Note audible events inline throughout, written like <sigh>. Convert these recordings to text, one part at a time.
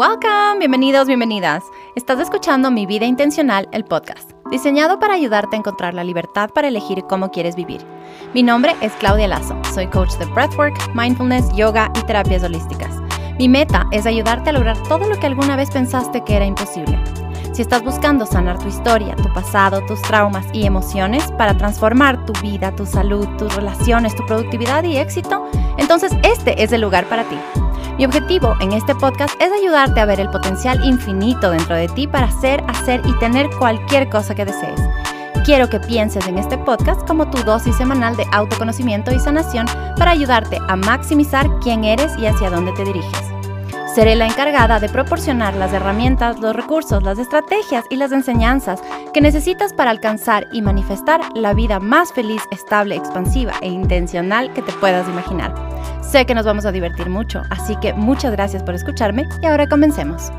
Welcome, bienvenidos, bienvenidas. Estás escuchando Mi Vida Intencional, el podcast, diseñado para ayudarte a encontrar la libertad para elegir cómo quieres vivir. Mi nombre es Claudia Lazo, soy coach de breathwork, mindfulness, yoga y terapias holísticas. Mi meta es ayudarte a lograr todo lo que alguna vez pensaste que era imposible. Si estás buscando sanar tu historia, tu pasado, tus traumas y emociones para transformar tu vida, tu salud, tus relaciones, tu productividad y éxito, entonces este es el lugar para ti. Mi objetivo en este podcast es ayudarte a ver el potencial infinito dentro de ti para hacer, hacer y tener cualquier cosa que desees. Quiero que pienses en este podcast como tu dosis semanal de autoconocimiento y sanación para ayudarte a maximizar quién eres y hacia dónde te diriges. Seré la encargada de proporcionar las herramientas, los recursos, las estrategias y las enseñanzas que necesitas para alcanzar y manifestar la vida más feliz, estable, expansiva e intencional que te puedas imaginar. Sé que nos vamos a divertir mucho, así que muchas gracias por escucharme y ahora comencemos.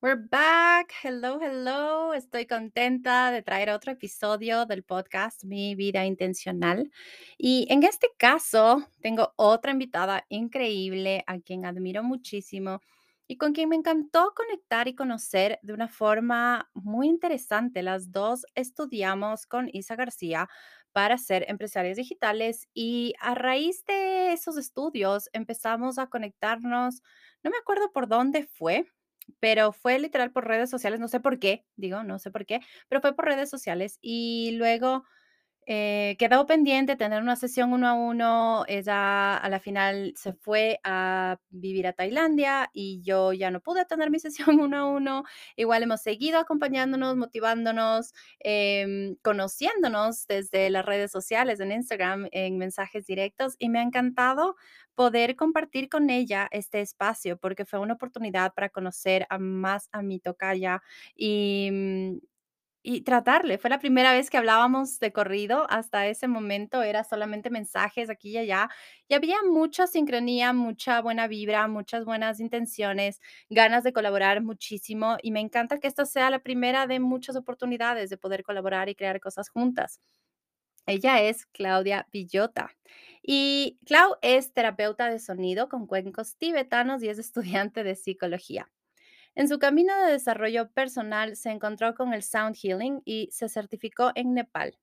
We're back. Hello, hello. Estoy contenta de traer otro episodio del podcast Mi Vida Intencional. Y en este caso, tengo otra invitada increíble a quien admiro muchísimo y con quien me encantó conectar y conocer de una forma muy interesante. Las dos estudiamos con Isa García para ser empresarios digitales y a raíz de esos estudios empezamos a conectarnos, no me acuerdo por dónde fue, pero fue literal por redes sociales, no sé por qué, digo, no sé por qué, pero fue por redes sociales y luego eh, quedó pendiente tener una sesión uno a uno. Ella a la final se fue a vivir a Tailandia y yo ya no pude tener mi <laughs> sesión uno a uno. Igual hemos seguido acompañándonos, motivándonos, em, conociéndonos desde las redes sociales, en Instagram, en mensajes directos y me ha encantado poder compartir con ella este espacio porque fue una oportunidad para conocer a más a mi tocaya y mm, y tratarle. Fue la primera vez que hablábamos de corrido. Hasta ese momento era solamente mensajes aquí y allá. Y había mucha sincronía, mucha buena vibra, muchas buenas intenciones, ganas de colaborar muchísimo. Y me encanta que esta sea la primera de muchas oportunidades de poder colaborar y crear cosas juntas. Ella es Claudia Villota. Y Clau es terapeuta de sonido con cuencos tibetanos y es estudiante de psicología. En su camino de desarrollo personal se encontró con el Sound Healing y se certificó en Nepal.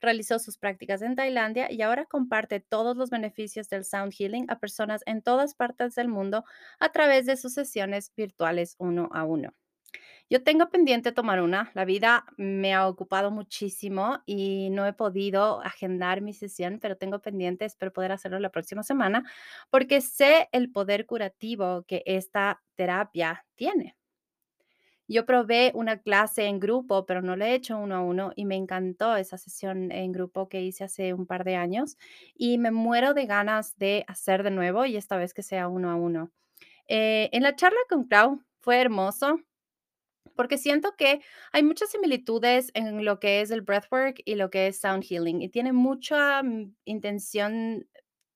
Realizó sus prácticas en Tailandia y ahora comparte todos los beneficios del Sound Healing a personas en todas partes del mundo a través de sus sesiones virtuales uno a uno. Yo tengo pendiente tomar una. La vida me ha ocupado muchísimo y no he podido agendar mi sesión, pero tengo pendiente, espero poder hacerlo la próxima semana, porque sé el poder curativo que esta terapia tiene. Yo probé una clase en grupo, pero no le he hecho uno a uno y me encantó esa sesión en grupo que hice hace un par de años y me muero de ganas de hacer de nuevo y esta vez que sea uno a uno. Eh, en la charla con Clau fue hermoso porque siento que hay muchas similitudes en lo que es el breathwork y lo que es sound healing y tiene mucha mm, intención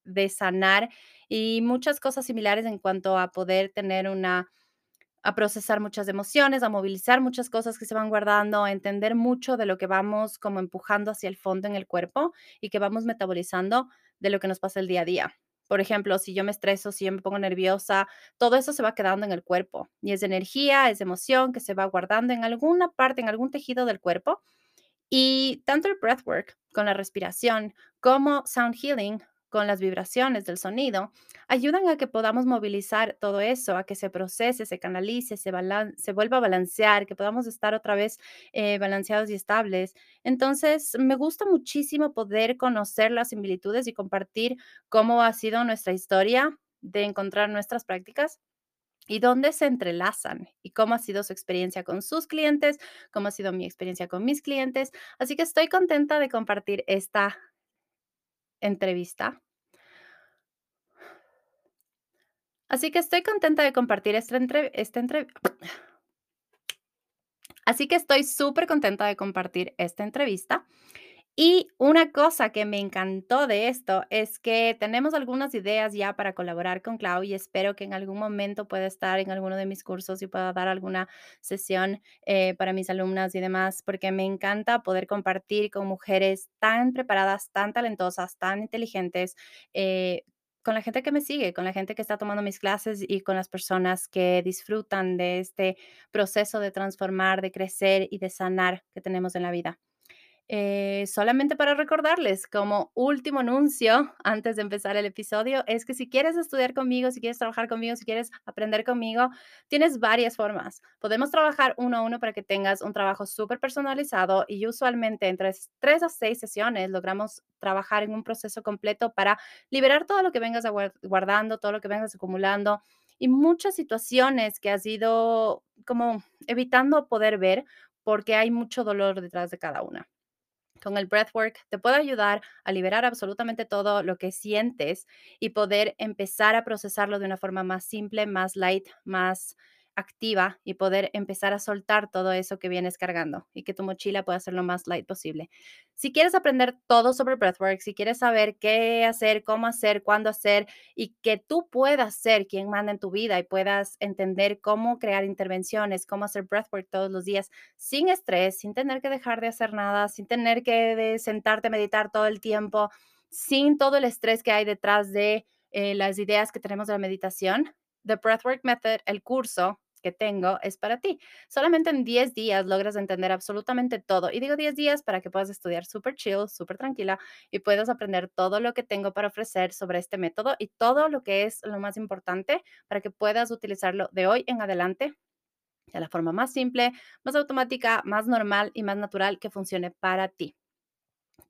de sanar y muchas cosas similares en cuanto a poder tener una a procesar muchas emociones, a movilizar muchas cosas que se van guardando, a entender mucho de lo que vamos como empujando hacia el fondo en el cuerpo y que vamos metabolizando de lo que nos pasa el día a día. Por ejemplo, si yo me estreso, si yo me pongo nerviosa, todo eso se va quedando en el cuerpo y es energía, es emoción que se va guardando en alguna parte, en algún tejido del cuerpo. Y tanto el breathwork con la respiración como sound healing con las vibraciones del sonido, ayudan a que podamos movilizar todo eso, a que se procese, se canalice, se, se vuelva a balancear, que podamos estar otra vez eh, balanceados y estables. Entonces, me gusta muchísimo poder conocer las similitudes y compartir cómo ha sido nuestra historia de encontrar nuestras prácticas y dónde se entrelazan y cómo ha sido su experiencia con sus clientes, cómo ha sido mi experiencia con mis clientes. Así que estoy contenta de compartir esta entrevista. Así que estoy contenta de compartir esta entrevista. Así que estoy súper contenta de compartir esta entrevista y una cosa que me encantó de esto es que tenemos algunas ideas ya para colaborar con Clau y espero que en algún momento pueda estar en alguno de mis cursos y pueda dar alguna sesión eh, para mis alumnas y demás, porque me encanta poder compartir con mujeres tan preparadas, tan talentosas, tan inteligentes. Eh, con la gente que me sigue, con la gente que está tomando mis clases y con las personas que disfrutan de este proceso de transformar, de crecer y de sanar que tenemos en la vida. Eh, solamente para recordarles, como último anuncio, antes de empezar el episodio, es que si quieres estudiar conmigo, si quieres trabajar conmigo, si quieres aprender conmigo, tienes varias formas. Podemos trabajar uno a uno para que tengas un trabajo súper personalizado y usualmente entre tres a seis sesiones logramos trabajar en un proceso completo para liberar todo lo que vengas guardando, todo lo que vengas acumulando y muchas situaciones que has ido como evitando poder ver porque hay mucho dolor detrás de cada una con el breathwork te puedo ayudar a liberar absolutamente todo lo que sientes y poder empezar a procesarlo de una forma más simple, más light, más activa y poder empezar a soltar todo eso que vienes cargando y que tu mochila pueda ser lo más light posible. Si quieres aprender todo sobre breathwork, si quieres saber qué hacer, cómo hacer, cuándo hacer y que tú puedas ser quien manda en tu vida y puedas entender cómo crear intervenciones, cómo hacer breathwork todos los días sin estrés, sin tener que dejar de hacer nada, sin tener que sentarte a meditar todo el tiempo, sin todo el estrés que hay detrás de eh, las ideas que tenemos de la meditación, The Breathwork Method, el curso que tengo, es para ti. Solamente en 10 días logras entender absolutamente todo. Y digo 10 días para que puedas estudiar súper chill, súper tranquila y puedas aprender todo lo que tengo para ofrecer sobre este método y todo lo que es lo más importante para que puedas utilizarlo de hoy en adelante de la forma más simple, más automática, más normal y más natural que funcione para ti.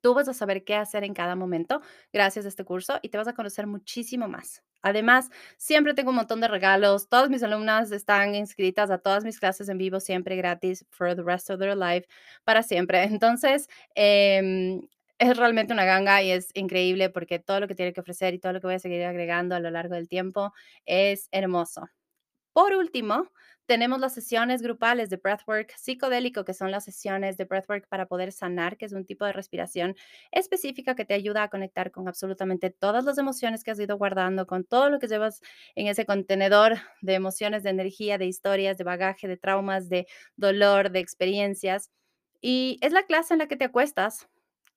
Tú vas a saber qué hacer en cada momento gracias a este curso y te vas a conocer muchísimo más. Además, siempre tengo un montón de regalos. Todas mis alumnas están inscritas a todas mis clases en vivo, siempre gratis, for the rest of their life, para siempre. <laughs> Entonces, em, es realmente una ganga y es increíble porque todo lo que tiene que ofrecer y todo lo que voy a seguir agregando a lo largo del tiempo es hermoso. Por último, tenemos las sesiones grupales de breathwork psicodélico, que son las sesiones de breathwork para poder sanar, que es un tipo de respiración específica que te ayuda a conectar con absolutamente todas las emociones que has ido guardando, con todo lo que llevas en ese contenedor de emociones, de energía, de historias, de bagaje, de traumas, de dolor, de experiencias. Y es la clase en la que te acuestas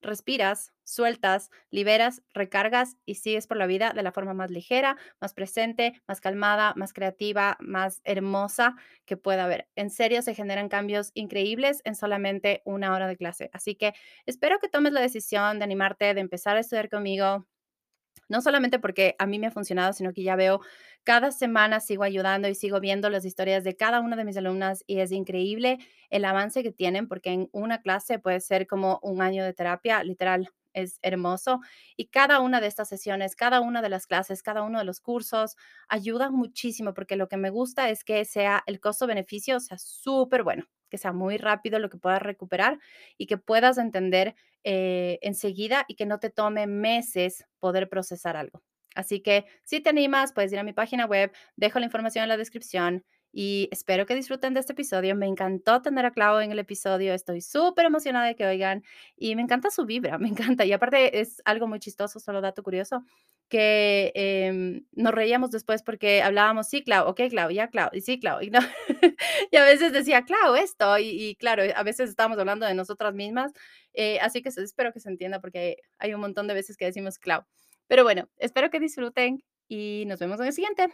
respiras, sueltas, liberas, recargas y sigues por la vida de la forma más ligera, más presente, más calmada, más creativa, más hermosa que pueda haber. En serio, se generan cambios increíbles en solamente una hora de clase. Así que espero que tomes la decisión de animarte, de empezar a estudiar conmigo, no solamente porque a mí me ha funcionado, sino que ya veo cada semana sigo ayudando y sigo viendo las historias de cada una de mis alumnas y es increíble el avance que tienen porque en una clase puede ser como un año de terapia, literal, es hermoso. Y cada una de estas sesiones, cada una de las clases, cada uno de los cursos ayuda muchísimo porque lo que me gusta es que sea el costo-beneficio, sea súper bueno que sea muy rápido lo que puedas recuperar y que puedas entender eh, enseguida y que no te tome meses poder procesar algo. Así que si te animas, puedes ir a mi página web, dejo la información en la descripción y espero que disfruten de este episodio. Me encantó tener a Clau en el episodio, estoy súper emocionada de que oigan y me encanta su vibra, <laughs> me encanta. Y aparte es algo muy chistoso, solo dato curioso, que em, nos reíamos después porque hablábamos, sí, Clau, ok, Clau, ya, Clau, y sí, Clau, y, no. <laughs> y a veces decía, Clau, esto, y, claro, a veces estábamos hablando de nosotras mismas, eh, así que espero que se entienda porque hay un montón de veces que decimos Clau. Pero bueno, espero que disfruten y nos vemos en el siguiente.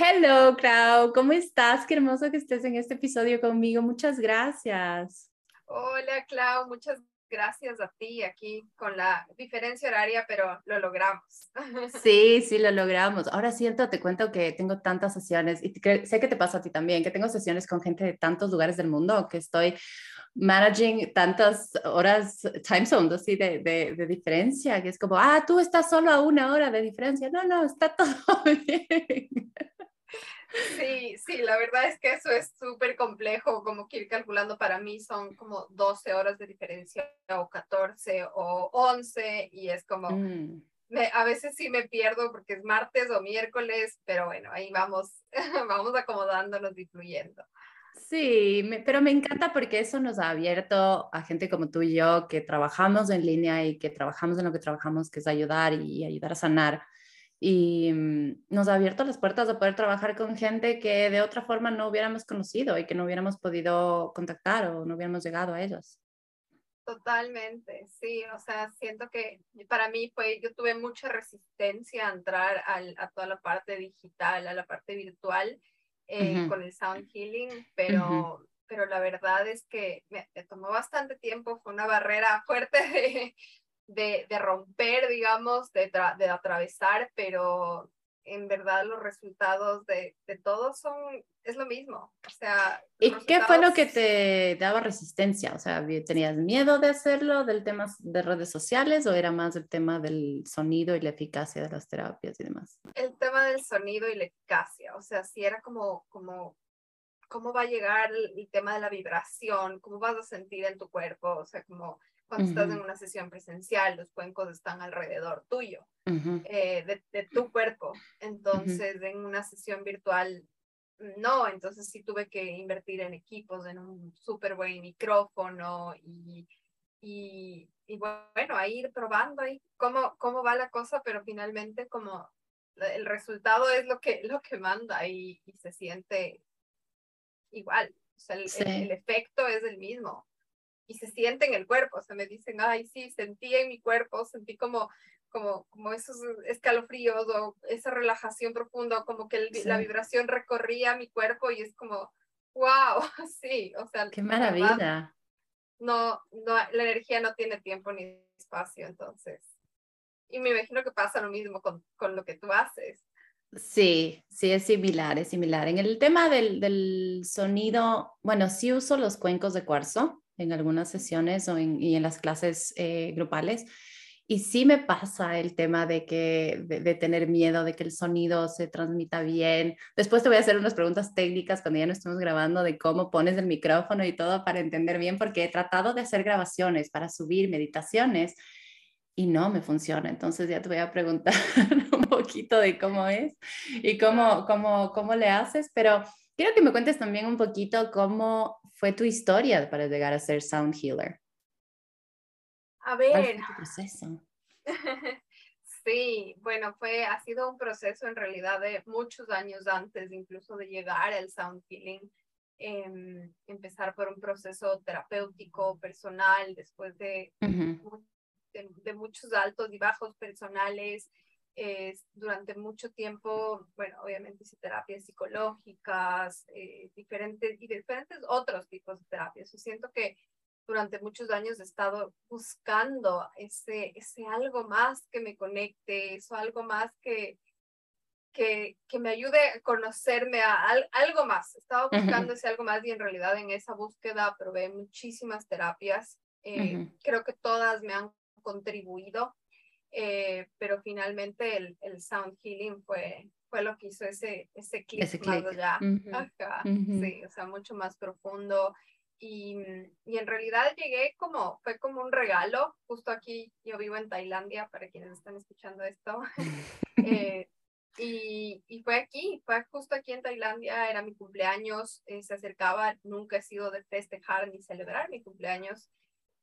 Hello, Clau, ¿cómo estás? Qué hermoso que estés en este episodio conmigo. Muchas gracias. Hola, Clau, muchas gracias a ti aquí con la diferencia horaria, pero lo logramos. <laughs> Sí, sí, lo logramos. Ahora siento, te cuento que tengo tantas sesiones y sé que te pasa a ti también, que tengo sesiones con gente de tantos lugares del mundo que estoy managing tantas horas, time zones así de, de, de, diferencia, que es como, ah, tú estás solo a una hora de diferencia. No, no, está <laughs> todo bien. Sí, sí, la verdad es que eso es súper complejo, como que ir calculando para mí son como 12 horas de diferencia o 14 o 11 y es como, mm. me, a veces sí me pierdo porque es martes o miércoles, pero bueno, ahí vamos, <laughs> vamos acomodándonos y fluyendo. Sí, pero me encanta <laughs> porque eso nos ha abierto a gente como tú y yo que trabajamos en línea y que trabajamos en lo que trabajamos, que es ayudar y ayudar a sanar. Y mm, nos ha abierto las puertas de poder trabajar con gente que de otra forma no hubiéramos conocido y que no hubiéramos podido contactar o no hubiéramos llegado a ellos. Totalmente, sí, o sea, siento que para mí fue, yo tuve mucha resistencia a entrar al, a toda la parte digital, a la parte virtual eh, con el sound healing, pero, pero la verdad es que me, tomó bastante tiempo, fue una barrera fuerte de, de, de romper, digamos, de, de atravesar, pero en verdad los resultados de, de todos son, es lo mismo. O sea, ¿y qué fue lo que te daba resistencia? O sea, ¿tenías miedo de hacerlo del tema de redes sociales o era más el tema del sonido y la eficacia de las terapias y demás? El tema del sonido y la eficacia, o sea, si era como, como, ¿cómo va a llegar el tema de la vibración? ¿Cómo vas a sentir en tu cuerpo? O sea, como cuando estás en una sesión presencial, los cuencos están alrededor tuyo, eh, de, tu cuerpo. Entonces, en una sesión virtual, no, entonces sí tuve que invertir en equipos, en un súper buen micrófono y, y, y, bueno, ahí ir probando ahí cómo, cómo va la cosa, pero finalmente como el resultado es lo que, lo que manda y, y se siente igual. O sea, el efecto es el mismo y se siente en el cuerpo, o sea, me dicen, ay, sí, sentí en mi cuerpo, sentí como, como, como esos escalofríos o esa relajación profunda, como que la vibración recorría mi cuerpo y es como, wow, <laughs> sí, o sea. Qué maravilla. no, no, la energía no tiene tiempo ni espacio, entonces. Y me imagino que pasa lo mismo con, con lo que tú haces. Sí, sí, es similar, es similar. En el tema del, del sonido, bueno, sí uso los cuencos de cuarzo, en algunas sesiones o en, y en las clases eh, grupales. Y sí me pasa el tema de, que, de, tener miedo de que el sonido se transmita bien. Después te voy a hacer unas preguntas técnicas cuando ya no estemos grabando de cómo pones el micrófono y todo para entender bien, porque he tratado de hacer grabaciones para subir meditaciones y no me funciona. Entonces ya te voy a preguntar <laughs> un poquito de cómo es y cómo, cómo, cómo le haces, pero quiero que me cuentes también un poquito cómo fue tu historia para llegar a ser sound healer? A ver. tu proceso? <laughs> sí, bueno, fue, ha sido un proceso en realidad de muchos años antes incluso de llegar al sound healing. Em, empezar por un proceso terapéutico personal después de, de, muchos altos y bajos personales, durante mucho tiempo, bueno, obviamente hice terapias psicológicas, eh, diferentes y diferentes otros tipos de terapias. Yo siento que durante muchos años he estado buscando ese, ese algo más que me conecte, eso algo más que, que, que me ayude a conocerme a, algo más. Estaba buscando ese algo más y en realidad en esa búsqueda probé muchísimas terapias. Eh, creo que todas me han contribuido eh, pero finalmente el, el, sound healing fue, fue lo que hizo ese, ese clic, ese más allá. Sí, o sea, mucho más profundo. Y, y, en realidad llegué como, fue como un regalo, justo aquí, yo vivo en Tailandia, para quienes están escuchando esto. <laughs> eh, y, y, fue aquí, fue justo aquí en Tailandia, era mi cumpleaños, eh, se acercaba, nunca he sido de festejar ni celebrar mi cumpleaños.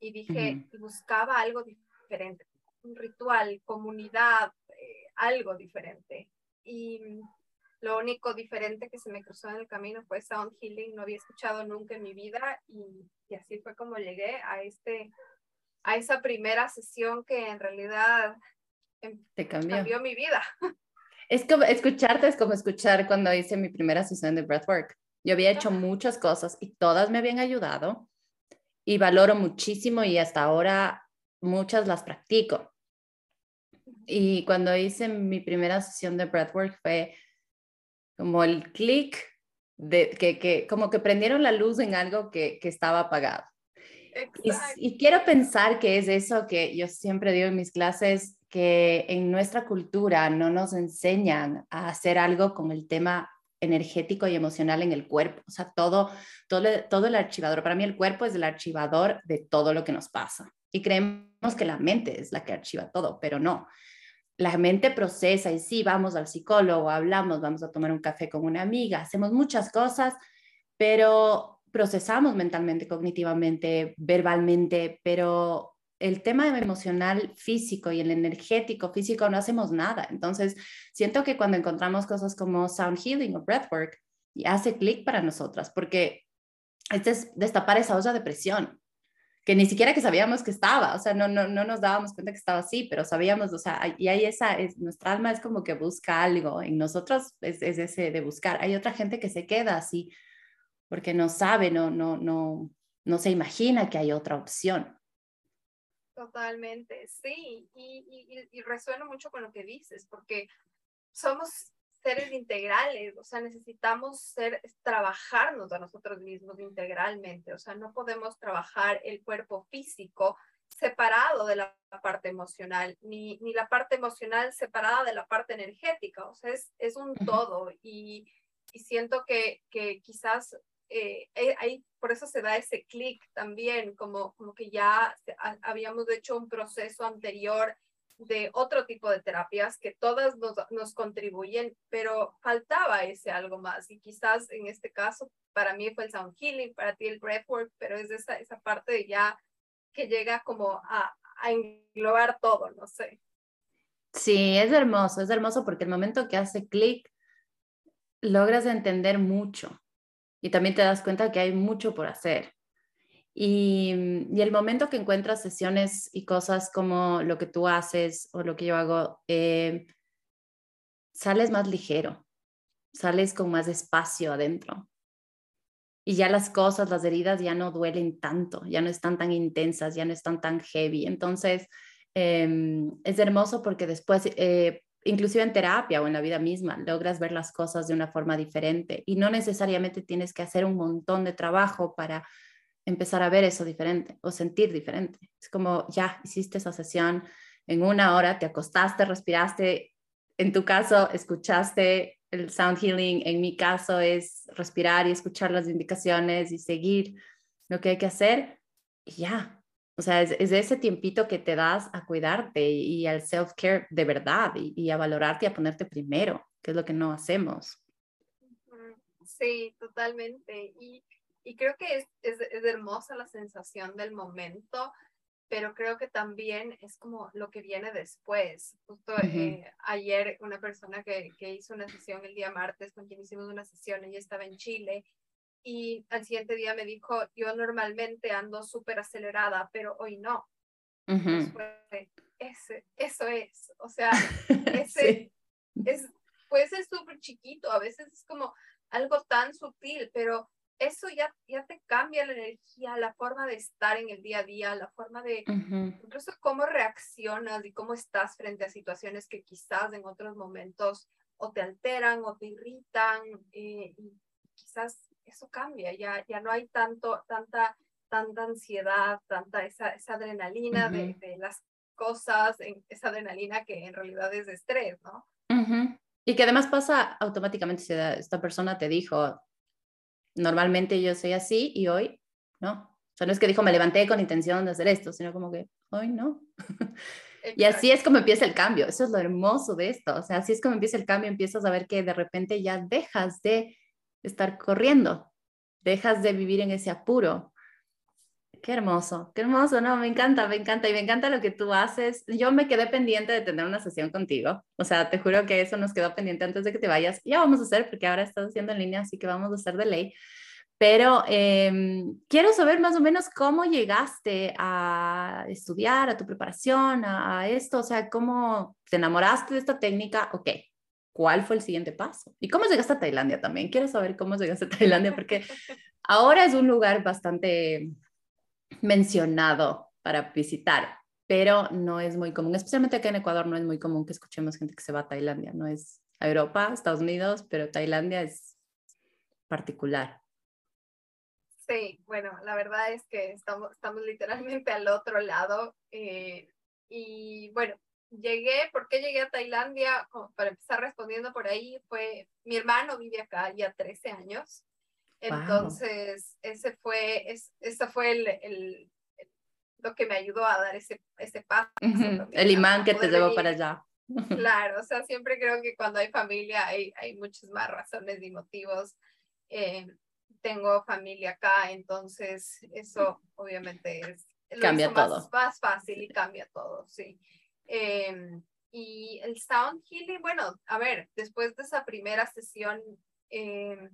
Y dije, buscaba algo diferente, un ritual, comunidad, eh, algo diferente. Y lo único diferente que se me cruzó en el camino fue Sound Healing, no había escuchado nunca en mi vida y, y así fue como llegué a, este, a esa primera sesión que en realidad em, Te cambió. cambió mi vida. <laughs> Es como escucharte, es como escuchar cuando hice mi primera sesión de breathwork. Yo había hecho muchas cosas y todas me habían ayudado y valoro muchísimo y hasta ahora muchas las practico. Y cuando hice mi primera sesión de breathwork fue como el clic de que, que, como que prendieron la luz en algo que, que estaba apagado. Y, y, quiero pensar que es eso que yo siempre digo en mis clases, que en nuestra cultura no nos enseñan a hacer algo con el tema energético y emocional en el cuerpo. O sea, todo, todo, todo el archivador, para mí el cuerpo es el archivador de todo lo que nos pasa. Y creemos que la mente es la que archiva todo, pero no la mente procesa y sí, vamos al psicólogo, hablamos, vamos a tomar un café con una amiga, hacemos muchas cosas, pero procesamos mentalmente, cognitivamente, verbalmente, pero el tema emocional físico y el energético físico no hacemos nada. Entonces, siento que cuando encontramos cosas como sound healing o breathwork, hace clic para nosotras, porque este es destapar esa olla de presión que ni siquiera que sabíamos que estaba, o sea, no, no, no nos dábamos cuenta que estaba así, pero sabíamos, o sea, y hay esa, es, nuestra alma es como que busca algo, en nosotros es, es ese de buscar. Hay otra gente que se queda así porque no sabe, no, no, no, no se imagina que hay otra opción. Totalmente, sí, y, y, y resueno mucho con lo que dices, porque somos seres integrales, o sea, necesitamos ser, trabajarnos a nosotros mismos integralmente, o sea, no podemos trabajar el cuerpo físico separado de la parte emocional, ni, ni la parte emocional separada de la parte energética, o sea, es, es un todo y, y siento que, que quizás eh, eh, ahí por eso se da ese clic también, como, como que ya habíamos hecho un proceso anterior de otro tipo de terapias que todas nos, nos, contribuyen, pero faltaba ese algo más. Y quizás en este caso, para mí fue el sound healing, para ti el breathwork, pero es esa, esa parte de ya que llega como a, a englobar todo, no sé. Sí, es hermoso, es hermoso porque el momento que hace clic, logras entender mucho y también te das cuenta que hay mucho por hacer. Y, y, el momento que encuentras sesiones y cosas como lo que tú haces o lo que yo hago, eh, sales más ligero, sales con más espacio adentro. Y ya las cosas, las heridas ya no duelen tanto, ya no están tan intensas, ya no están tan heavy. Entonces, eh, es hermoso porque después, eh, inclusive en terapia o en la vida misma, logras ver las cosas de una forma diferente y no necesariamente tienes que hacer un montón de trabajo para empezar a ver eso diferente o sentir diferente. Es como, ya hiciste esa sesión en una hora, te acostaste, respiraste, en tu caso escuchaste el sound healing, en mi caso es respirar y escuchar las indicaciones y seguir lo que hay que hacer y ya. O sea, es, es ese tiempito que te das a cuidarte y, al self-care de verdad y, y a valorarte y a ponerte primero, que es lo que no hacemos. Sí, totalmente. Y y creo que es, es, es, hermosa la sensación del momento, pero creo que también es como lo que viene después. Justo eh, ayer una persona que, que, hizo una sesión el día martes, con quien hicimos una sesión, ella estaba en Chile, y al siguiente día me dijo, yo normalmente ando súper acelerada, pero hoy no. ese, eso es, o sea, <laughs> ese es, puede ser súper chiquito, a veces es como algo tan sutil, pero eso ya, ya te cambia la energía, la forma de estar en el día a día, la forma de, incluso cómo reaccionas y cómo estás frente a situaciones que quizás en otros momentos o te alteran o te irritan, eh, y quizás eso cambia, ya, ya no hay tanto, tanta, tanta ansiedad, tanta esa, esa adrenalina de, de, las cosas, esa adrenalina que en realidad es de estrés, ¿no? Y que además pasa automáticamente, si esta persona te dijo, normalmente yo soy así y hoy no. O sea, no es que dijo, me levanté con intención de hacer esto, sino como que hoy no. <laughs> y así es como empieza el cambio. Eso es lo hermoso de esto. O sea, así es como empieza el cambio. Empiezas a ver que de repente ya dejas de estar corriendo, dejas de vivir en ese apuro, Qué hermoso, qué hermoso, no, me encanta, me encanta y me encanta lo que tú haces. Yo me quedé pendiente de tener una sesión contigo, o sea, te juro que eso nos quedó pendiente antes de que te vayas. Ya vamos a hacer, porque ahora estás haciendo en línea, así que vamos a hacer de ley. Pero eh, quiero saber más o menos cómo llegaste a estudiar, a tu preparación, a, a esto, o sea, cómo te enamoraste de esta técnica, ok, ¿cuál fue el siguiente paso? ¿Y cómo llegaste a Tailandia también? Quiero saber cómo llegaste a Tailandia, porque <laughs> ahora es un lugar bastante mencionado para visitar, pero no es muy común, especialmente acá en Ecuador no es muy común que escuchemos gente que se va a Tailandia, no es a Europa, Estados Unidos, pero Tailandia es particular. Sí, bueno, la verdad es que estamos, estamos literalmente al otro lado. Eh, y bueno, llegué, ¿por qué llegué a Tailandia? para empezar respondiendo por ahí, fue, mi hermano vive acá ya 13 años. Entonces, ese fue, es, ese fue el, el, lo que me ayudó a dar ese, ese paso. El imán que te llevó para allá. <laughs> Claro, o sea, siempre creo que cuando hay familia hay, hay muchas más razones y motivos. Eh, tengo familia acá, entonces eso obviamente es cambia todo. Más, más, fácil y cambia todo, sí. Eh, y el sound healing, bueno, a ver, después de esa primera sesión, eh,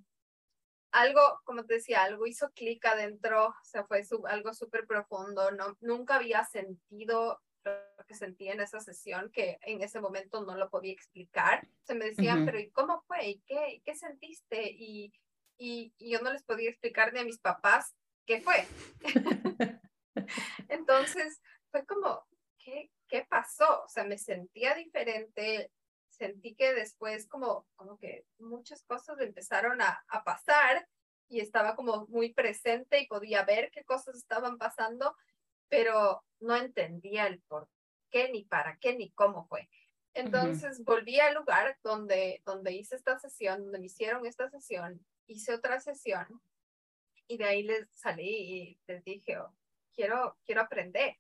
algo, como te decía, algo hizo clic adentro, o sea, fue algo súper profundo, no, nunca había sentido lo que sentí en esa sesión, que en ese momento no lo podía explicar. Se me decían, pero ¿y cómo fue? ¿Y qué, qué sentiste? Y, y, y, yo no les podía explicar ni a mis papás qué fue. <laughs> Entonces, fue como, ¿qué, ¿qué pasó? O sea, me sentía diferente, sentí que después como, como que muchas cosas empezaron a, a pasar y estaba como muy presente y podía ver qué cosas estaban pasando, pero no entendía el por qué, ni para qué, ni cómo fue. Entonces volví al lugar donde, donde hice esta sesión, donde me hicieron esta sesión, hice otra sesión y de ahí les salí y les dije, oh, quiero, quiero aprender.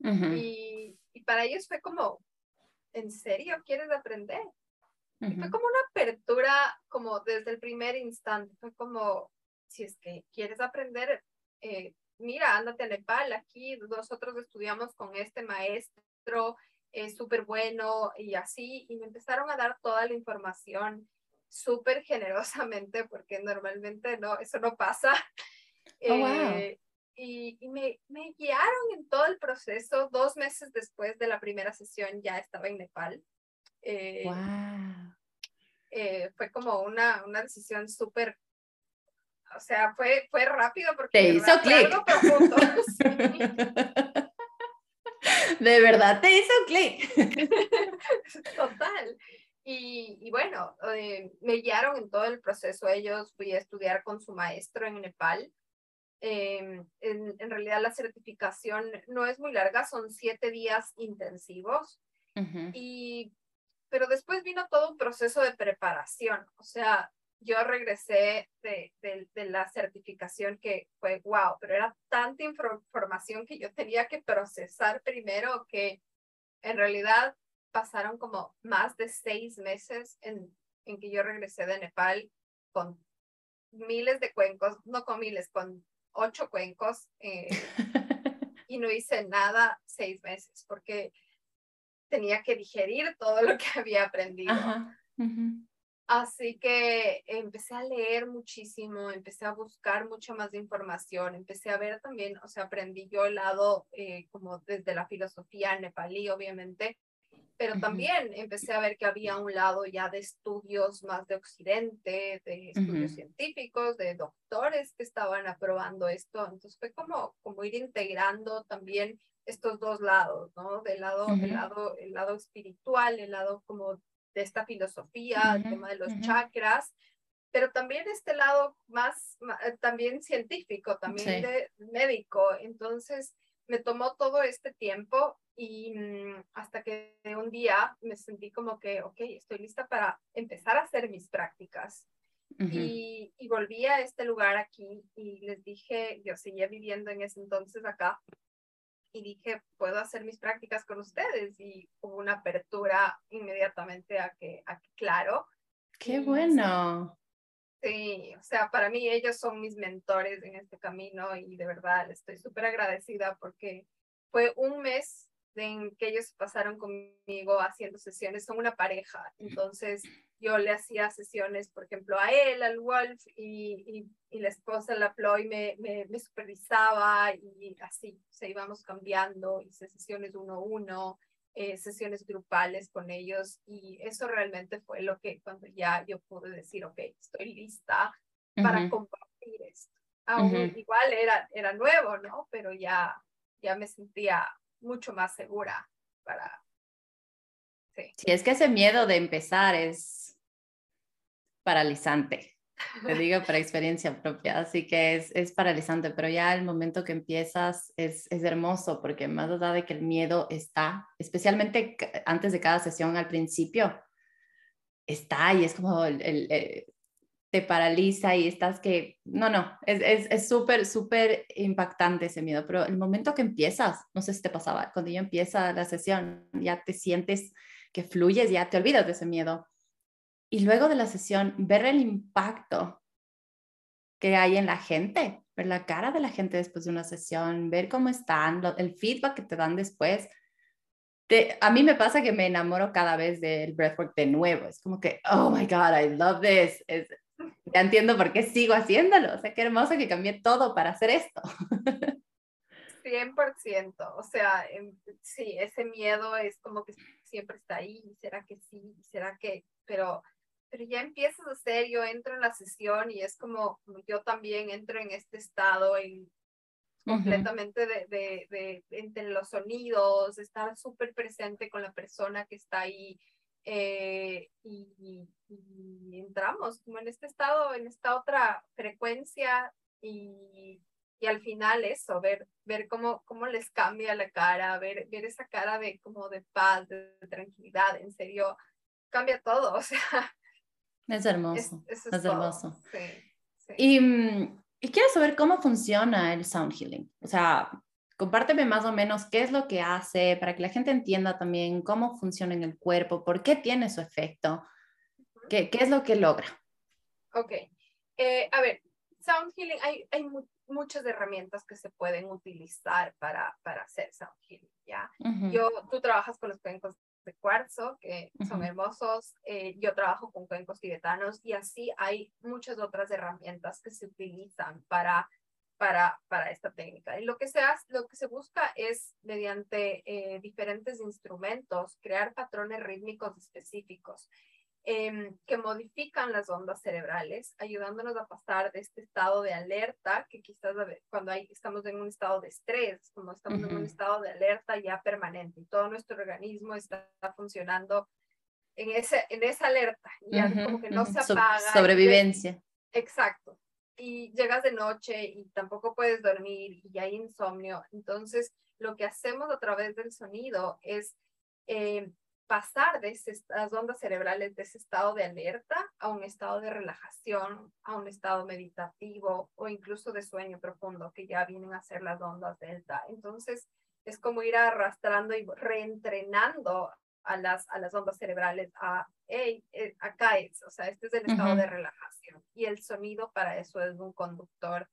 y, y, para ellos fue como, ¿en serio quieres aprender? y fue como una apertura, como desde el primer instante, fue como, si es que quieres aprender, eh, mira, ándate a Nepal, aquí nosotros estudiamos con este maestro, es súper bueno y así, y me empezaron a dar toda la información súper generosamente, porque normalmente no, eso no pasa. Oh, eh, y, y me, me, guiaron en todo el proceso. Dos meses después de la primera sesión ya estaba en Nepal. Eh, wow. Eh, fue como una, una decisión súper o sea, fue, fue rápido porque... Te hizo clic. <laughs> De verdad te hizo clic. Total. Y, y bueno, eh, me guiaron en todo el proceso. Ellos fui a estudiar con su maestro en Nepal. Em, en, en, realidad la certificación no es muy larga, son siete días intensivos. y, pero después vino todo un proceso de preparación. O sea, yo regresé de, de, la certificación que fue wow, pero era tanta información que yo tenía que procesar primero que en realidad pasaron como más de seis meses en, en que yo regresé de Nepal con miles de cuencos, no con miles, con ocho cuencos eh, <laughs> y no hice nada seis meses porque tenía que digerir todo lo que <laughs> había aprendido. Así que empecé a leer muchísimo, empecé a buscar mucha más información, empecé a ver también, o sea, aprendí yo el lado eh, como desde la filosofía nepalí, obviamente, pero también empecé a ver que había un lado ya de estudios más de Occidente, de estudios científicos, de doctores que estaban aprobando esto. Entonces fue como, como ir integrando también estos dos lados, ¿no? Del lado, el lado, el lado espiritual, el lado como de esta filosofía, el tema de los chakras, pero también este lado más, eh, también científico, también de médico. Entonces, me tomó todo este tiempo y mm, hasta que un día me sentí como que, ok, estoy lista para empezar a hacer mis prácticas. y, y, volví a este lugar aquí y les dije, yo seguía viviendo en ese entonces acá, y dije, puedo hacer mis prácticas con ustedes y hubo una apertura inmediatamente a que, a claro. Qué bueno. Sí, o sea, para mí ellos son mis mentores en este camino y de verdad estoy súper agradecida porque fue un mes en que ellos pasaron conmigo haciendo sesiones, son una pareja, entonces yo le hacía sesiones, por ejemplo, a él, al Wolf, y, y, la esposa, la Ploy, me, me, me, supervisaba y así, se íbamos cambiando, hice sesiones uno a uno, eh, sesiones grupales con ellos, y eso realmente fue lo que cuando ya yo pude decir, ok, estoy lista para compartir esto. Aún igual era, era nuevo, ¿no? Pero ya, ya me sentía mucho más segura para... Sí. sí, es que ese miedo de empezar es paralizante, te digo por experiencia propia, así que es, es paralizante, pero ya el momento que empiezas es, es hermoso porque más allá de que el miedo está, especialmente antes de cada sesión al principio, está y es como el, el, te paraliza y estás que, no, no, es súper, es, súper impactante ese miedo, pero el momento que empiezas, no sé si te pasaba, cuando ya empieza la sesión, ya te sientes que fluyes, ya te olvidas de ese miedo. Y luego de la sesión, ver el impacto que hay en la gente, ver la cara de la gente después de una sesión, ver cómo están, el feedback que te dan después. a mí me pasa que me enamoro cada vez del breathwork de nuevo. Es como que, oh my God, I love this. Es, ya entiendo por qué sigo haciéndolo. O sea, qué hermoso que cambié todo para hacer esto. 100%, o sea, em, sí, ese miedo es como que siempre está ahí, ¿será que sí? ¿Será que? Pero, pero ya empiezas a hacer, yo entro en la sesión y es como yo también entro en este estado en, completamente de, de, de, entre los sonidos, estar súper presente con la persona que está ahí eh, y, y, entramos como en este estado, en esta otra frecuencia y, y al final eso, ver, ver cómo, cómo les cambia la cara, ver, ver esa cara de como de paz, de, tranquilidad, en serio, cambia todo, <laughs> o sea. Es hermoso, es, hermoso. Sí, Y, mm, y quiero saber cómo funciona el sound healing, o sea, compárteme más o menos qué es lo que hace para que la gente entienda también cómo funciona en el cuerpo, por qué tiene su efecto, qué, qué es lo que logra. Ok, eh, a ver, sound healing, hay, hay muchas herramientas que se pueden utilizar para, para hacer sound healing, ¿ya? Yo, tú trabajas con los cuencos de cuarzo, que son hermosos, eh, yo trabajo con cuencos tibetanos y así hay muchas otras herramientas que se utilizan para, para, para esta técnica. Y lo que se hace, lo que se busca es, mediante eh, diferentes instrumentos, crear patrones rítmicos específicos. Em, que modifican las ondas cerebrales, ayudándonos a pasar de este estado de alerta, que quizás cuando hay, estamos en un estado de estrés, como estamos en un estado de alerta ya permanente, y todo nuestro organismo está funcionando en, ese, en esa alerta, ya como que no se apaga. sobrevivencia. exacto. Y llegas de noche y tampoco puedes dormir y hay insomnio. Entonces, lo que hacemos a través del sonido es eh, pasar de esas ondas cerebrales, de ese estado de alerta a un estado de relajación, a un estado meditativo o incluso de sueño profundo, que ya vienen a ser las ondas delta. Entonces, es como ir arrastrando y reentrenando a las, a las ondas cerebrales a, hey, eh, acá es, o sea, este es el estado de relajación. Y el sonido para eso es un conductor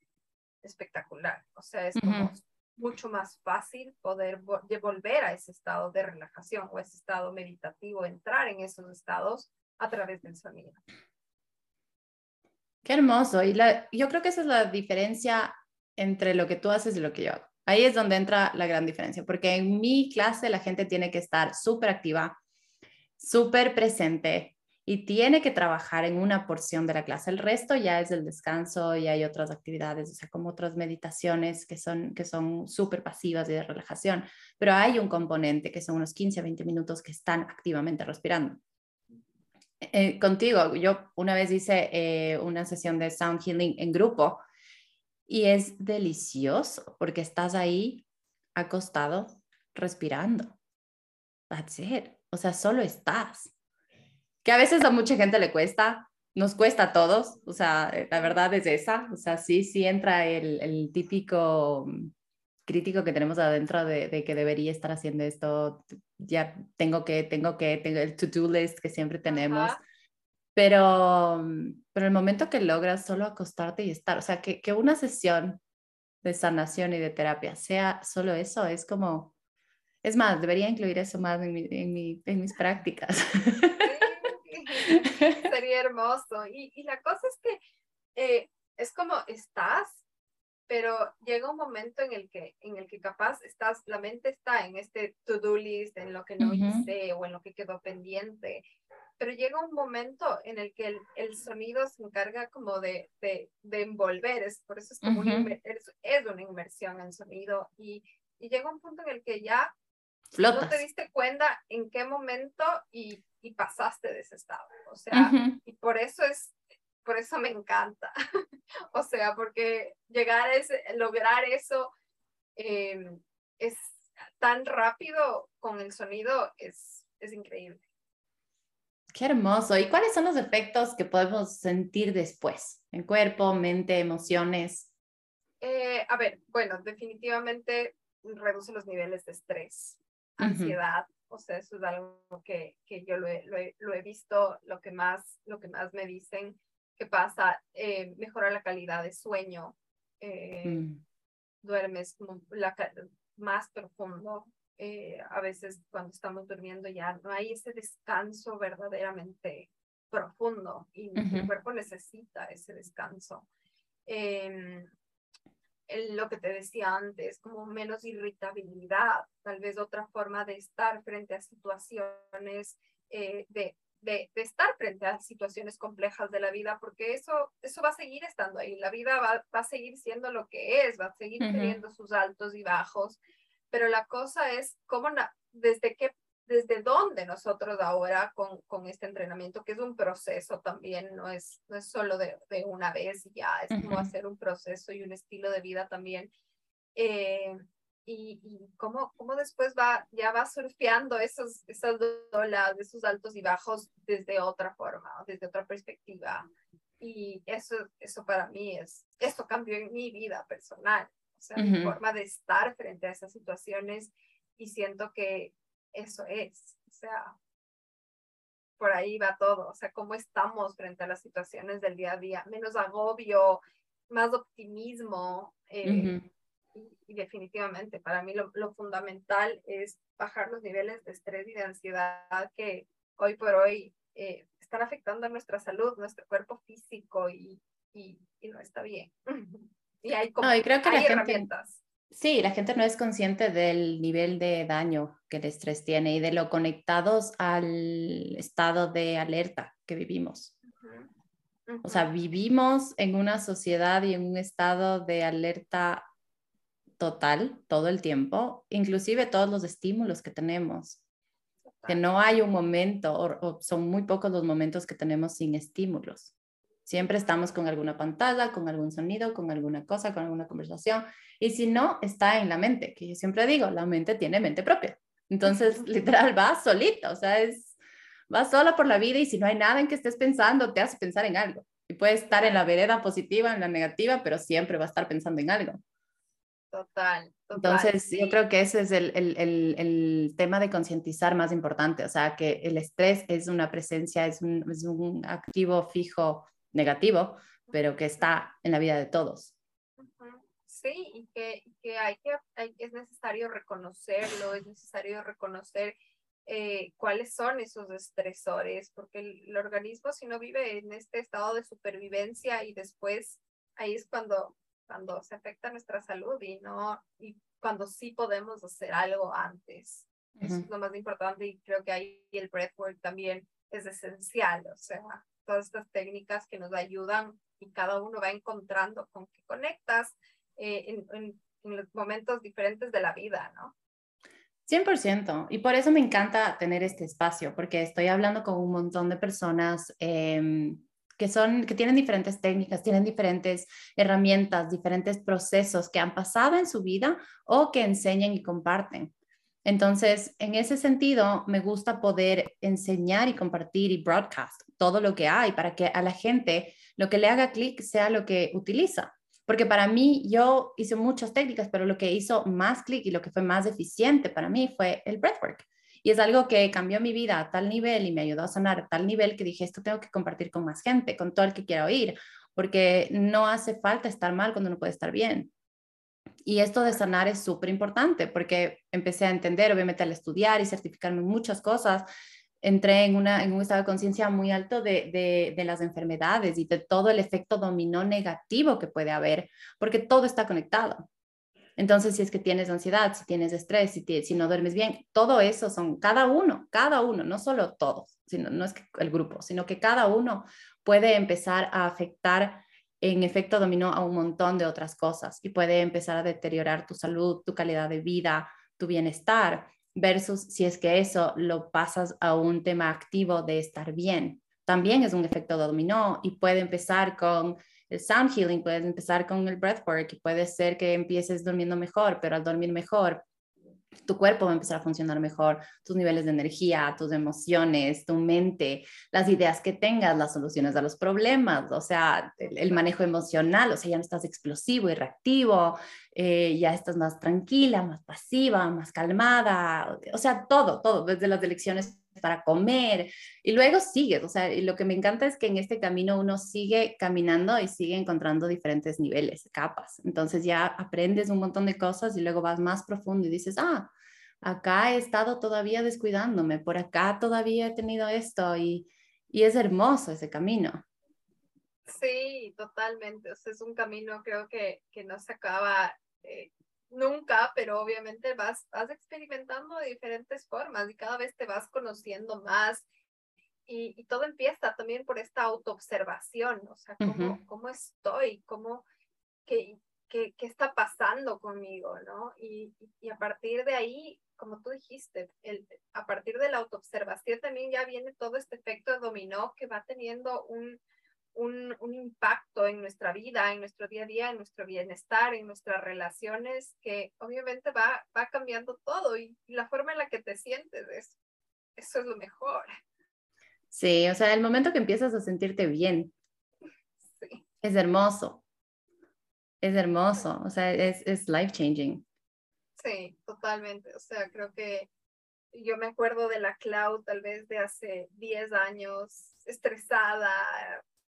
espectacular, o sea, es como mucho más fácil poder volver a ese estado de relajación o ese estado meditativo, entrar en esos estados a través del sonido. Qué hermoso. Y la, yo creo que esa es la diferencia entre lo que tú haces y lo que yo hago. Ahí es donde entra la gran diferencia, porque en mi clase la gente tiene que estar súper activa, súper presente, y tiene que trabajar en una porción de la clase. El resto ya es el descanso y hay otras actividades, o sea, como otras meditaciones que son que son súper pasivas y de relajación, pero hay un componente que son unos 15 a 20 minutos que están activamente respirando. Eh, contigo, yo una vez hice eh, una sesión de sound healing en grupo y es delicioso porque estás ahí acostado respirando. That's it. O sea, solo estás que a veces a mucha gente le cuesta, nos cuesta a todos, o sea, eh, la verdad es esa, o sea, sí, sí entra el, el típico crítico que tenemos adentro de, de, que debería estar haciendo esto, ya tengo que, tengo que, tengo el to-do list que siempre tenemos, pero, pero el momento que logras solo acostarte y estar, o sea, que, que una sesión de sanación y de terapia sea solo eso, es como, es más, debería incluir eso más en, mi, en, mi, en mis prácticas. <laughs> <laughs> Sería hermoso. Y, y, la cosa es que eh, es como estás, pero llega un momento en el que, en el que capaz estás, la mente está en este to-do list, en lo que no hice o en lo que quedó pendiente, pero llega un momento en el que el, el sonido se encarga como de, de, de, envolver, es, por eso es como es, es, una inmersión en sonido y, y llega un punto en el que ya no te diste cuenta en qué momento y, y pasaste de ese estado. O sea, y por eso es, por eso me encanta. <laughs> o sea, porque llegar a ese, lograr eso em, es tan rápido con el sonido, es, es increíble. Qué hermoso. ¿Y cuáles son los efectos que podemos sentir después? En cuerpo, mente, emociones. Eh, a ver, bueno, definitivamente reduce los niveles de estrés ansiedad, o sea, eso es algo que, que yo lo he, lo, he, lo he, visto, lo que más, lo que más me dicen que pasa, eh, mejora la calidad de sueño, eh, mm. duermes la, más profundo, eh, a veces cuando estamos durmiendo ya no hay ese descanso verdaderamente profundo y mi cuerpo necesita ese descanso. Em, lo que te decía antes, como menos irritabilidad, tal vez otra forma de estar frente a situaciones, eh, de, de, estar frente a situaciones complejas de la vida, porque eso, eso va a seguir estando ahí, la vida va, va a seguir siendo lo que es, va a seguir teniendo sus altos y bajos, pero la cosa es cómo, desde qué desde dónde nosotros ahora con, con, este entrenamiento, que es un proceso también, no es, no es solo de, de una vez ya, es como hacer un proceso y un estilo de vida también. Eh, y, y cómo, cómo, después va, ya va surfeando esos, esas olas, esos altos y bajos desde otra forma, desde otra perspectiva. Y eso, eso para mí es, esto cambió en mi vida personal, o sea, mi forma de estar frente a esas situaciones y siento que eso es, o sea, por ahí va todo, o sea, cómo estamos frente a las situaciones del día a día, menos agobio, más optimismo. Eh, y, definitivamente, para mí lo, fundamental es bajar los niveles de estrés y de ansiedad que hoy por hoy eh, están afectando a nuestra salud, nuestro cuerpo físico y, y, no está bien. <laughs> y hay, como, creo que hay herramientas. Sí, la gente no es consciente del nivel de daño que el estrés tiene y de lo conectados al estado de alerta que vivimos. O sea, vivimos en una sociedad y en un estado de alerta total todo el tiempo, inclusive todos los estímulos que tenemos. Que no hay un momento, o son muy pocos los momentos que tenemos sin estímulos. Siempre estamos con alguna pantalla, con algún sonido, con alguna cosa, con alguna conversación. Y si no, está en la mente, que yo siempre digo, la mente tiene mente propia. Entonces, literal, va solita, o sea, es, va sola por la vida y si no hay nada en que estés pensando, te hace pensar en algo. Y puede estar en la vereda positiva, en la negativa, pero siempre va a estar pensando en algo. Total. Entonces, yo creo que ese es el, el, el, el tema de concientizar más importante, o sea, que el estrés es una presencia, es un, es un activo fijo negativo, pero que está en la vida de todos. Sí, y que, que, hay que es necesario reconocerlo, es necesario reconocer eh, cuáles son esos estresores, porque el, organismo si no vive en este estado de supervivencia y después ahí es cuando, cuando se afecta nuestra salud y no, y cuando sí podemos hacer algo antes. Eso es lo más importante y creo que ahí el breathwork también es esencial, o sea, todas estas técnicas que nos ayudan y cada uno va encontrando con qué conectas eh, en, en, los momentos diferentes de la vida, ¿no? 100%. Y por eso me encanta tener este espacio, porque estoy hablando con un montón de personas em, que, son, que tienen diferentes técnicas, tienen diferentes herramientas, diferentes procesos que han pasado en su vida o que enseñan y comparten. Entonces, en ese sentido, me gusta poder enseñar y compartir y broadcast todo lo que hay para que a la gente lo que le haga clic sea lo que utiliza. Porque para mí, yo hice muchas técnicas, pero lo que hizo más clic y lo que fue más eficiente para mí fue el breathwork. Y es algo que cambió mi vida a tal nivel y me ayudó a sanar a tal nivel que dije, esto tengo que compartir con más gente, con todo el que quiera oír, porque no hace falta estar mal cuando uno puede estar bien. Y esto de sanar es súper importante porque empecé a entender, obviamente al estudiar y certificarme muchas cosas, entré en, una, en un estado de conciencia muy alto de, de, las enfermedades y de todo el efecto dominó negativo que puede haber, porque todo está conectado. Entonces, si es que tienes ansiedad, si tienes estrés, si, si no duermes bien, todo eso son cada uno, cada uno, no solo todos, sino, no es que el grupo, sino que cada uno puede empezar a afectar en efecto dominó a un montón de otras cosas y puede empezar a deteriorar tu salud, tu calidad de vida, tu bienestar, versus si es que eso lo pasas a un tema activo de estar bien. También es un efecto dominó y puede empezar con el sound healing, puedes empezar con el breathwork y puede ser que empieces durmiendo mejor, pero al dormir mejor tu cuerpo va a empezar a funcionar mejor, tus niveles de energía, tus emociones, tu mente, las ideas que tengas, las soluciones a los problemas, o sea, el, manejo emocional, o sea, ya no estás explosivo y reactivo, eh, ya estás más tranquila, más pasiva, más calmada, o sea, todo, todo, desde las elecciones para comer y luego sigues, o sea, y lo que me encanta es que en este camino uno sigue caminando y sigue encontrando diferentes niveles, capas, entonces ya aprendes un montón de cosas y luego vas más profundo y dices, ah, acá he estado todavía descuidándome, por acá todavía he tenido esto y, Y es hermoso ese camino. Sí, totalmente. O sea, es un camino creo que, que no se acaba eh, nunca, pero obviamente vas, vas experimentando de diferentes formas y cada vez te vas conociendo más. Y, y todo empieza también por esta autoobservación, o sea, cómo, cómo estoy, cómo, qué, qué, qué, está pasando conmigo, ¿no? Y, y, a partir de ahí, como tú dijiste, el, a partir de la autoobservación también ya viene todo este efecto de dominó que va teniendo un, un, un, impacto en nuestra vida, en nuestro día a día, en nuestro bienestar, en nuestras relaciones, que obviamente va, va cambiando todo y, la forma en la que te sientes, es, eso es lo mejor. Sí, o sea, el momento que empiezas a sentirte bien, sí. es hermoso, es hermoso, o sea, es, es life changing. Sí, totalmente, o sea, creo que yo me acuerdo de la cloud tal vez de hace 10 años, estresada,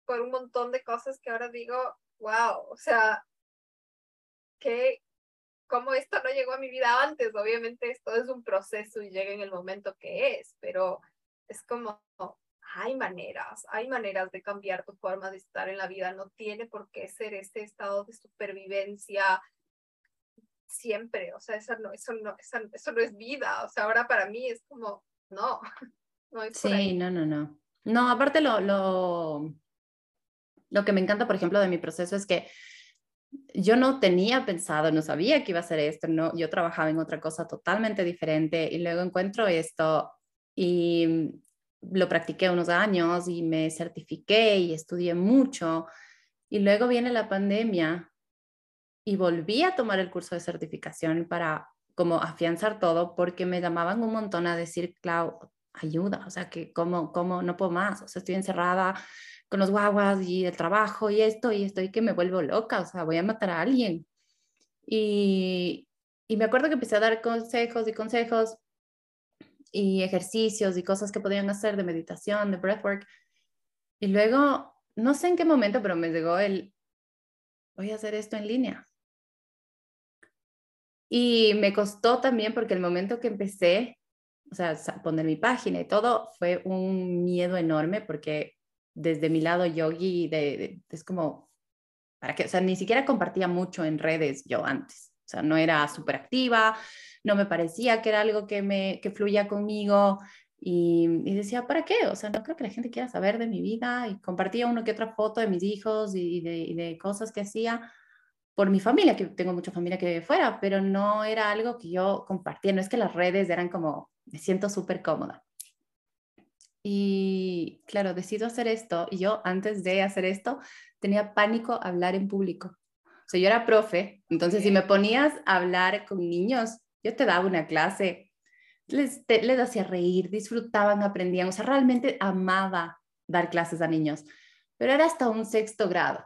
por un montón de cosas que ahora digo, wow, o sea, que como esto no llegó a mi vida antes, obviamente esto es un proceso y llega en el momento que es, pero es como, hay maneras, hay maneras de cambiar tu forma de estar en la vida, no tiene por qué ser este estado de supervivencia siempre, o sea, eso no, eso no, eso, no es vida, o sea, ahora para mí es como, no, <laughs> no es Sí, no, no, no. No, aparte lo, lo, lo que me encanta, por ejemplo, de mi proceso es que yo no tenía pensado, no sabía que iba a ser esto, no, yo trabajaba en otra cosa totalmente diferente y luego encuentro esto y lo practiqué unos años y me certifiqué y estudié mucho y luego viene la pandemia y volví a tomar el curso de certificación para como afianzar todo porque me llamaban un montón a decir, Clau, ayuda, o sea, que como, como no puedo más, o sea, estoy encerrada, con los guaguas y el trabajo y esto y estoy que me vuelvo loca, o sea, voy a matar a alguien. Y, y me acuerdo que empecé a dar consejos y consejos y ejercicios y cosas que podían hacer de meditación, de breathwork. Y luego, no sé en qué momento, pero me llegó el, voy a hacer esto en línea. Y me costó también porque el momento que empecé, o sea, poner mi página y todo, fue un miedo enorme porque desde mi lado yogi, de, es como, para que, o sea, ni siquiera compartía mucho en redes yo antes, o sea, no era súper activa, no me parecía que era algo que me, que fluía conmigo. Y, y, decía, ¿para qué? O sea, no creo que la gente quiera saber de mi vida. Y compartía una que otra foto de mis hijos y de, y de cosas que hacía por mi familia, que tengo mucha familia que vive fuera, pero no era algo que yo compartía, no es que las redes eran como, me siento súper cómoda. Y claro, decido hacer esto y yo antes de hacer esto tenía pánico hablar en público. O sea, yo era profe, entonces si me ponías a hablar con niños, yo te daba una clase, les, les hacía reír, disfrutaban, aprendían, o sea, realmente amaba dar clases a niños, pero era hasta un sexto grado.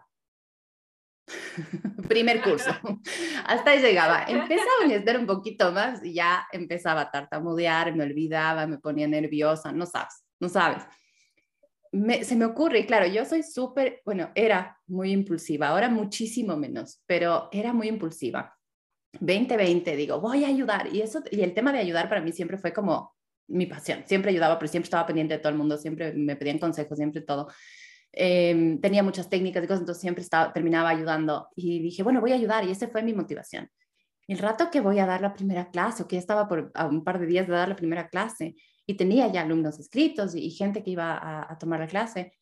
<laughs> Primer curso. <laughs> <laughs> Hasta ahí llegaba. Empezaba a estar un poquito más y ya empezaba a tartamudear, me olvidaba, me ponía nerviosa, no sabes no sabes. se me ocurre, y claro, yo soy súper, bueno, era muy impulsiva, ahora muchísimo menos, pero era muy impulsiva. 2020, digo, voy a ayudar. Y, eso, y el tema de ayudar para mí siempre fue como mi pasión. Siempre ayudaba, pero siempre estaba pendiente de todo el mundo, siempre me pedían consejos, siempre todo. Em, tenía muchas técnicas y cosas, entonces siempre estaba, terminaba ayudando. Y dije, bueno, voy a ayudar. Y ese fue mi motivación. El rato que voy a dar la primera clase, o que ya estaba por a un par de días de dar la primera clase, y tenía ya alumnos escritos y, gente que iba a, tomar la clase.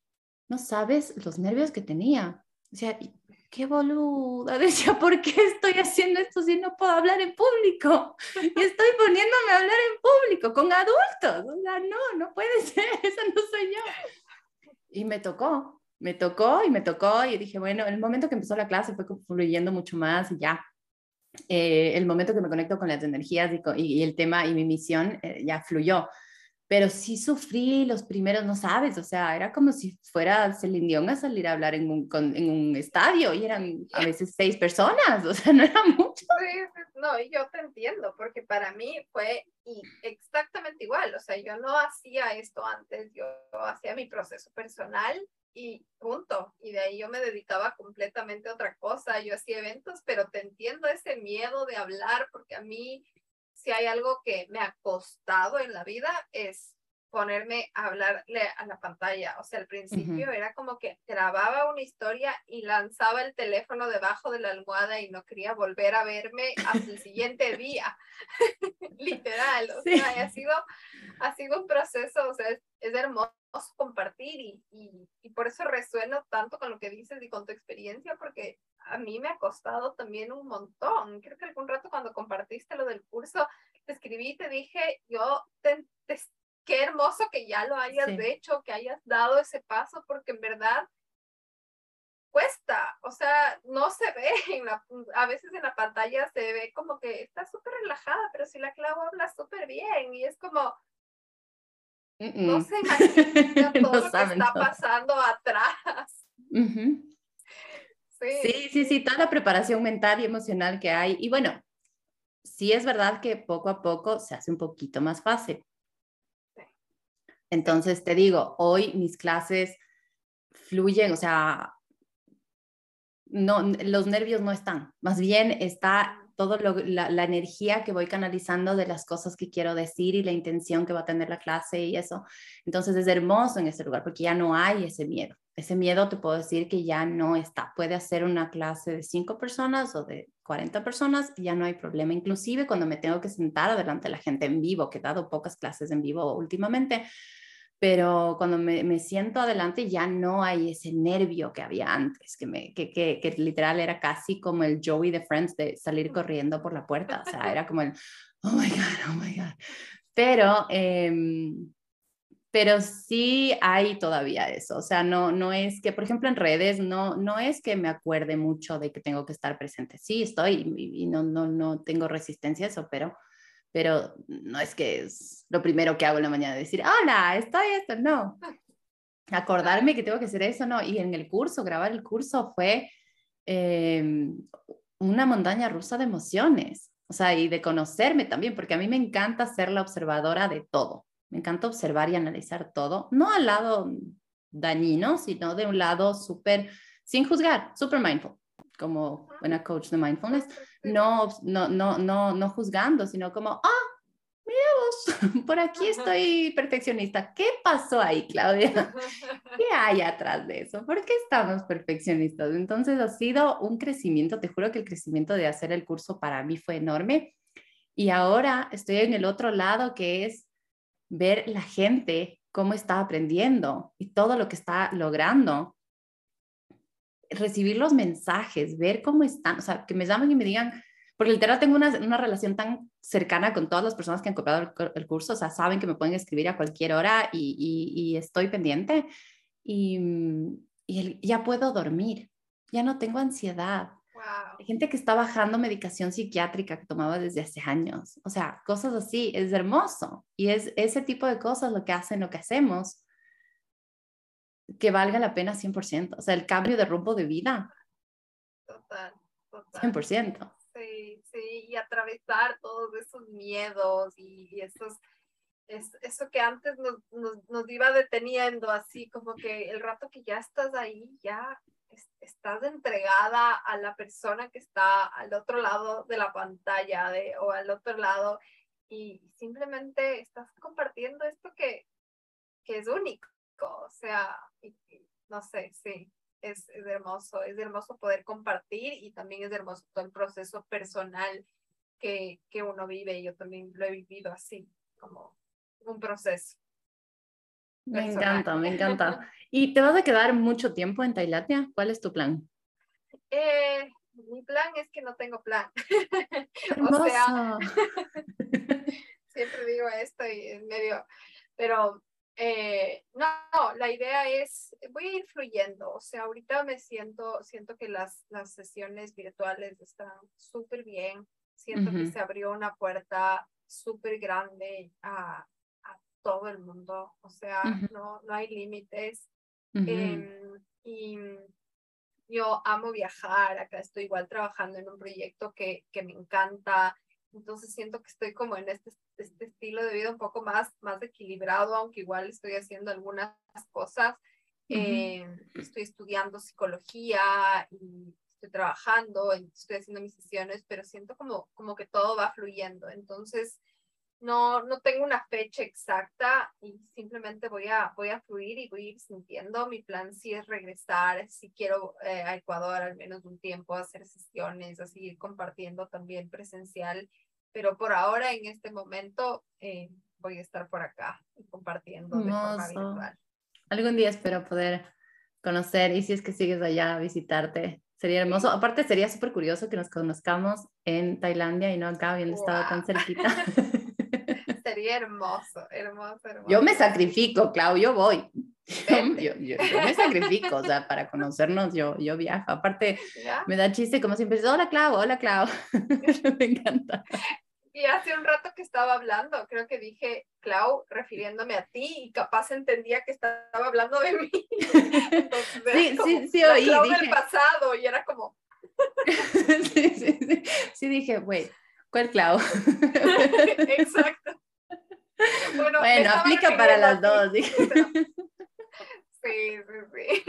No sabes los nervios que tenía. O sea, qué boluda. <laughs> Decía, ¿por qué estoy haciendo esto si no puedo hablar en público? <laughs> Y estoy poniéndome a hablar en público con adultos. O sea, no, no puede <laughs> ser, esa no soy yo. Y me tocó, me tocó y me tocó y dije, bueno, en el momento que empezó la clase fue fluyendo mucho más y ya. Eh, el momento que me conecto con las energías y, el tema y mi misión eh, ya fluyó pero sí sufrí los primeros, no sabes, o sea, era como si fuera Celine Dion a salir a hablar en un, en un estadio y eran a <laughs> veces seis personas, o sea, no era mucho. no, yo te entiendo, porque para mí fue exactamente igual, o sea, yo no hacía esto antes, yo hacía mi proceso personal y punto, y de ahí yo me dedicaba completamente a otra cosa, yo hacía eventos, pero te entiendo ese miedo de hablar, porque a mí si hay algo que me ha costado en la vida es ponerme a hablarle a la pantalla. O sea, al principio era como que grababa una historia y lanzaba el teléfono debajo de la almohada y no quería volver a verme hasta el siguiente día. <laughs> Literal. O sea, ha sido, ha sido un proceso, o sea, es, hermoso compartir y, y, y por eso resueno tanto con lo que dices y con tu experiencia, porque a mí me ha costado también un montón. Creo que algún rato cuando compartiste lo del curso, te escribí y te dije, yo te, qué hermoso que ya lo hayas hecho, que hayas dado ese paso, porque en verdad cuesta, o sea, no se ve, <laughs> a veces en la pantalla se ve como que está súper relajada, pero si la clavo habla súper bien y es como, no sé <laughs> todo lo que está pasando atrás. Sí, sí, sí, toda la preparación mental y emocional que hay. Y bueno, sí es verdad que poco a poco se hace un poquito más fácil. Entonces, te digo, hoy mis clases fluyen, o sea, no, los nervios no están, más bien está toda la, energía que voy canalizando de las cosas que quiero decir y la intención que va a tener la clase y eso. Entonces es hermoso en ese lugar porque ya no hay ese miedo ese miedo te puedo decir que ya no está. Puede hacer una clase de cinco personas o de 40 personas, ya no hay problema. Inclusive cuando me tengo que sentar adelante de la gente en vivo, que he dado pocas clases en vivo últimamente, pero cuando me, siento adelante ya no hay ese nervio que había antes, que, me, que, que, literal era casi como el Joey de Friends de salir corriendo por la puerta. O sea, era <laughs> como el, oh my God, oh my God. Pero... Eh, pero sí hay todavía eso, o sea, no, no es que, por ejemplo, en redes, no, no es que me acuerde mucho de que tengo que estar presente, sí estoy y, no, no, no tengo resistencia a eso, pero, pero no es que es lo primero que hago en la mañana, decir, hola, estoy esto, no. Acordarme que tengo que hacer eso, no. Y en el curso, grabar el curso fue em, una montaña rusa de emociones, o sea, y de conocerme también, porque a mí me encanta ser la observadora de todo. Me encanta observar y analizar todo, no al lado dañino, sino de un lado súper, sin juzgar, súper mindful, como buena coach de mindfulness, no, no, no, no, no juzgando, sino como, ah, mira vos, <laughs> por aquí estoy perfeccionista. ¿Qué pasó ahí, Claudia? ¿Qué hay atrás de eso? ¿Por qué estamos perfeccionistas? Entonces ha sido un crecimiento, te juro que el crecimiento de hacer el curso para mí fue enorme. Y ahora estoy en el otro lado que es ver la gente cómo está aprendiendo y todo lo que está logrando. Recibir los mensajes, ver cómo están, o sea, que me llamen y me digan, porque literal tengo una, una relación tan cercana con todas las personas que han copiado el, curso, o sea, saben que me pueden escribir a cualquier hora y, y, estoy pendiente y, y ya puedo dormir, ya no tengo ansiedad, hay gente que está bajando medicación psiquiátrica que tomaba desde hace años. O sea, cosas así, es hermoso. Y es ese tipo de cosas lo que hacen, lo que hacemos, que valga la pena 100%. O sea, el cambio de rumbo de vida. Total, total. 100%. Sí, sí, y atravesar todos esos miedos y, esos, es, eso que antes nos, nos, nos iba deteniendo, así como que el rato que ya estás ahí, ya estás entregada a la persona que está al otro lado de la pantalla de, o al otro lado y simplemente estás compartiendo esto que, que es único. O sea, no sé, sí, es, es, hermoso, es hermoso poder compartir y también es hermoso todo el proceso personal que, que uno vive. Yo también lo he vivido así, como un proceso. Me encanta, me encanta. <laughs> ¿Y te vas a quedar mucho tiempo en Tailandia? ¿Cuál es tu plan? Eh, mi plan es que no tengo plan. <laughs> o sea, <laughs> siempre digo esto y es medio, pero eh, no, la idea es, voy a ir fluyendo, o sea, ahorita me siento, siento que las, las sesiones virtuales están súper bien, siento que se abrió una puerta súper grande a, todo el mundo, o sea, no, no hay límites. Em, y yo amo viajar, acá estoy igual trabajando en un proyecto que, que me encanta, entonces siento que estoy como en este, este estilo de vida un poco más, más equilibrado, aunque igual estoy haciendo algunas cosas. Em, estoy estudiando psicología y estoy trabajando, estoy haciendo mis sesiones, pero siento como, como que todo va fluyendo. Entonces, no, no tengo una fecha exacta y simplemente voy a, voy a fluir y voy a ir sintiendo. Mi plan sí es regresar, si quiero eh, a Ecuador al menos un tiempo, a hacer sesiones, a seguir compartiendo también presencial, pero por ahora en este momento eh, voy a estar por acá compartiendo de forma virtual. Algún día espero poder conocer y si es que sigues allá a visitarte. Sería hermoso. Aparte, sería súper curioso que nos conozcamos en Tailandia y no acá, habiendo estado tan cerquita. <laughs> Sería hermoso, hermoso, hermoso. Yo me sacrifico, Clau, yo voy. <laughs> Yo, yo, me sacrifico, o sea, para conocernos yo, yo viajo. Aparte, me da chiste como siempre, hola Clau, hola Clau. <laughs> me encanta. Y hace un rato que estaba hablando, creo que dije Clau refiriéndome a ti y capaz entendía que estaba hablando de mí. <laughs> sí, sí, sí, oí. Clau del pasado y era como... sí, sí, sí. Sí dije, güey, ¿cuál Clau? Exacto. Bueno, bueno aplica para las dos. Sí, sí, sí.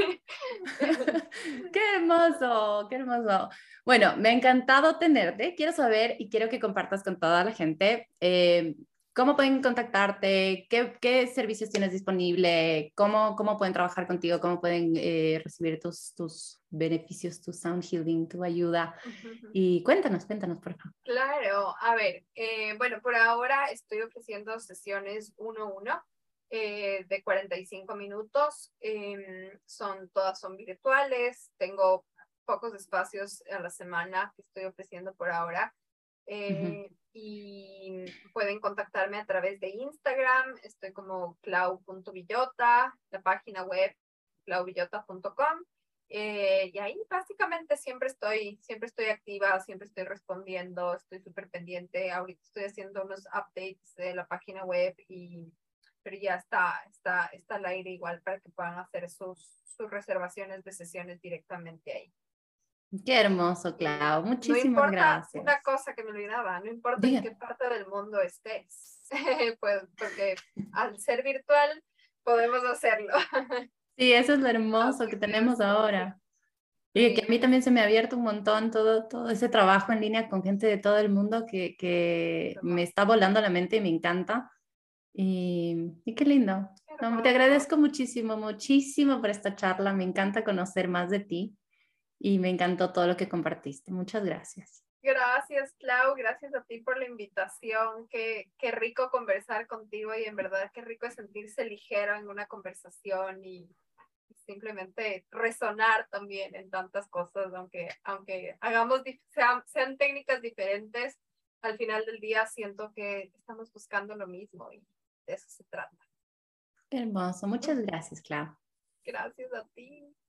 <laughs> qué hermoso, qué hermoso. Bueno, me ha encantado tenerte. Quiero saber y quiero que compartas con toda la gente eh, cómo pueden contactarte, qué, qué, servicios tienes disponible, cómo, cómo pueden trabajar contigo, cómo pueden eh, recibir tus, tus beneficios, tu sound healing, tu ayuda. Y cuéntanos, cuéntanos, por favor. Claro, a ver, eh, bueno, por ahora estoy ofreciendo sesiones uno a uno eh, de 45 minutos. Em, son, todas son virtuales. Tengo pocos espacios a la semana que estoy ofreciendo por ahora. Eh, y pueden contactarme a través de Instagram. Estoy como clau.villota, la página web clauvillota.com. Eh, y ahí básicamente siempre estoy, siempre estoy activa, siempre estoy respondiendo, estoy súper pendiente. Ahorita estoy haciendo unos updates de la página web y pero ya está, está, está al aire igual para que puedan hacer sus, sus reservaciones de sesiones directamente ahí. Qué hermoso, Clau. Muchísimas no importa, gracias. Una cosa que me olvidaba, no importa en qué parte del mundo estés, <laughs> pues, porque al ser virtual podemos hacerlo. <laughs> sí, eso es lo hermoso que tenemos ahora. Y que a mí también se me ha abierto un montón todo, todo ese trabajo en línea con gente de todo el mundo que, que me está volando la mente y me encanta. Y, qué lindo. te agradezco muchísimo, muchísimo por esta charla. Me encanta conocer más de ti y me encantó todo lo que compartiste. Muchas gracias. Gracias, Clau. Gracias a ti por la invitación. Qué, qué rico conversar contigo y en verdad qué rico es sentirse ligero en una conversación y simplemente resonar también en tantas cosas, aunque, aunque hagamos, sean, sean técnicas diferentes, al final del día siento que estamos buscando lo mismo y de eso se trata. hermoso. Muchas gracias, Clau. Gracias a ti.